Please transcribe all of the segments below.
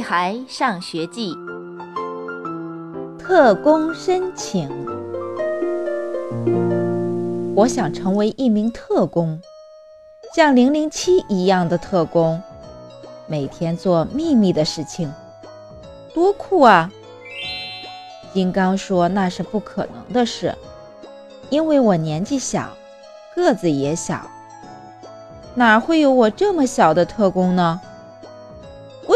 孩上学记》特工申请。我想成为一名特工，像零零七一样的特工，每天做秘密的事情，多酷啊！金刚说那是不可能的事，因为我年纪小，个子也小，哪会有我这么小的特工呢？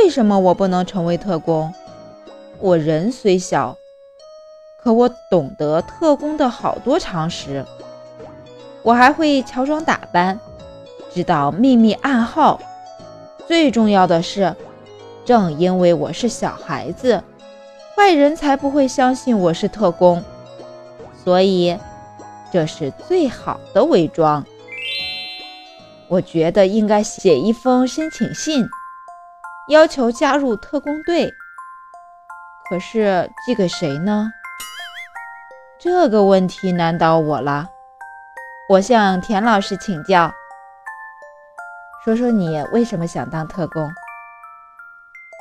为什么我不能成为特工？我人虽小，可我懂得特工的好多常识。我还会乔装打扮，知道秘密暗号。最重要的是，正因为我是小孩子，坏人才不会相信我是特工。所以，这是最好的伪装。我觉得应该写一封申请信。要求加入特工队，可是寄给谁呢？这个问题难倒我了。我向田老师请教，说说你为什么想当特工？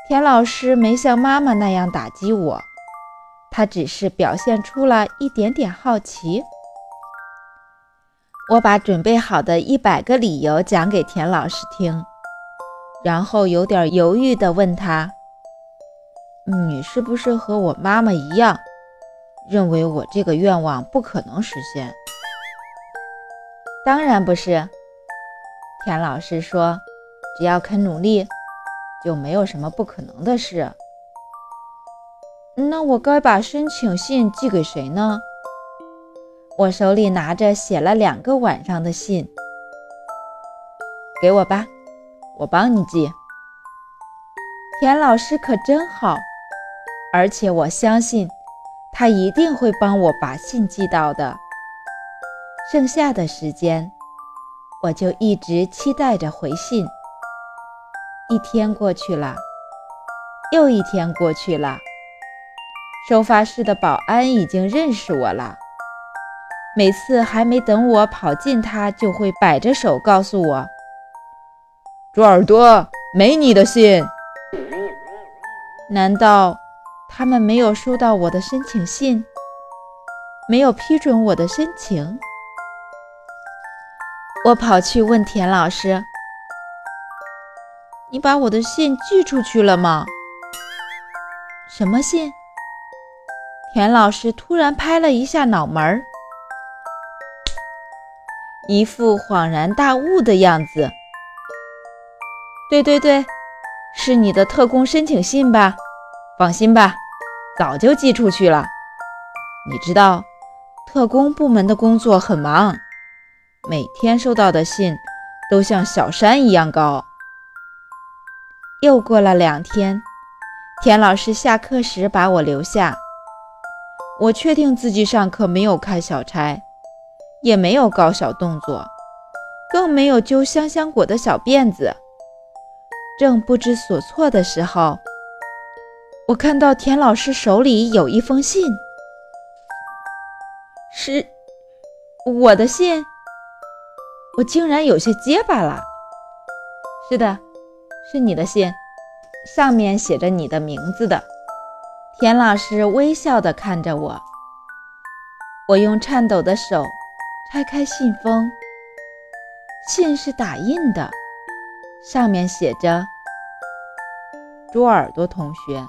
田老师没像妈妈那样打击我，他只是表现出了一点点好奇。我把准备好的一百个理由讲给田老师听。然后有点犹豫地问他：“你是不是和我妈妈一样，认为我这个愿望不可能实现？”“当然不是。”田老师说，“只要肯努力，就没有什么不可能的事。”“那我该把申请信寄给谁呢？”我手里拿着写了两个晚上的信，“给我吧。”我帮你寄，田老师可真好，而且我相信他一定会帮我把信寄到的。剩下的时间，我就一直期待着回信。一天过去了，又一天过去了，收发室的保安已经认识我了。每次还没等我跑近他，就会摆着手告诉我。猪耳朵，没你的信。难道他们没有收到我的申请信，没有批准我的申请？我跑去问田老师：“你把我的信寄出去了吗？”什么信？田老师突然拍了一下脑门儿，一副恍然大悟的样子。对对对，是你的特工申请信吧？放心吧，早就寄出去了。你知道，特工部门的工作很忙，每天收到的信都像小山一样高。又过了两天，田老师下课时把我留下。我确定自己上课没有开小差，也没有搞小动作，更没有揪香香果的小辫子。正不知所措的时候，我看到田老师手里有一封信，是我的信。我竟然有些结巴了。是的，是你的信，上面写着你的名字的。田老师微笑地看着我。我用颤抖的手拆开信封，信是打印的。上面写着：“猪耳朵同学，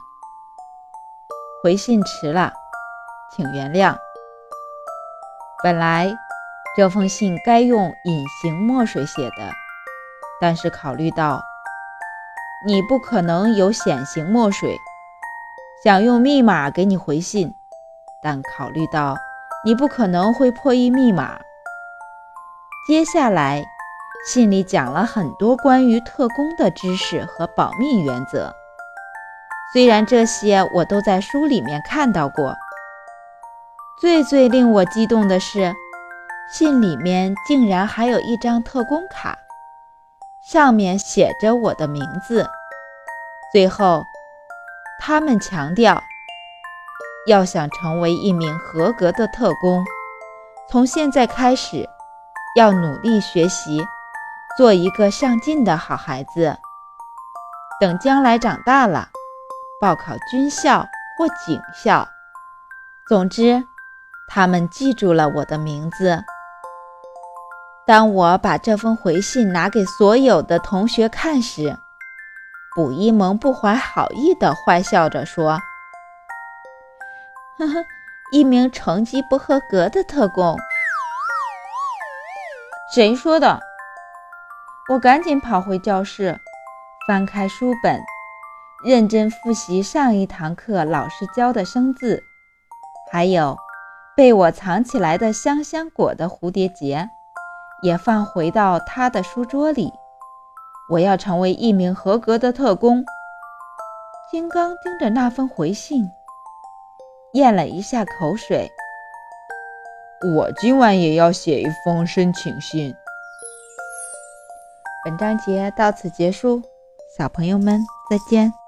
回信迟了，请原谅。本来这封信该用隐形墨水写的，但是考虑到你不可能有显形墨水，想用密码给你回信，但考虑到你不可能会破译密码，接下来。”信里讲了很多关于特工的知识和保密原则，虽然这些我都在书里面看到过。最最令我激动的是，信里面竟然还有一张特工卡，上面写着我的名字。最后，他们强调，要想成为一名合格的特工，从现在开始要努力学习。做一个上进的好孩子，等将来长大了，报考军校或警校。总之，他们记住了我的名字。当我把这封回信拿给所有的同学看时，卜一萌不怀好意地坏笑着说：“呵呵，一名成绩不合格的特工。”谁说的？我赶紧跑回教室，翻开书本，认真复习上一堂课老师教的生字，还有被我藏起来的香香果的蝴蝶结。也放回到他的书桌里。我要成为一名合格的特工。金刚盯着那封回信，咽了一下口水。我今晚也要写一封申请信。本章节到此结束，小朋友们再见。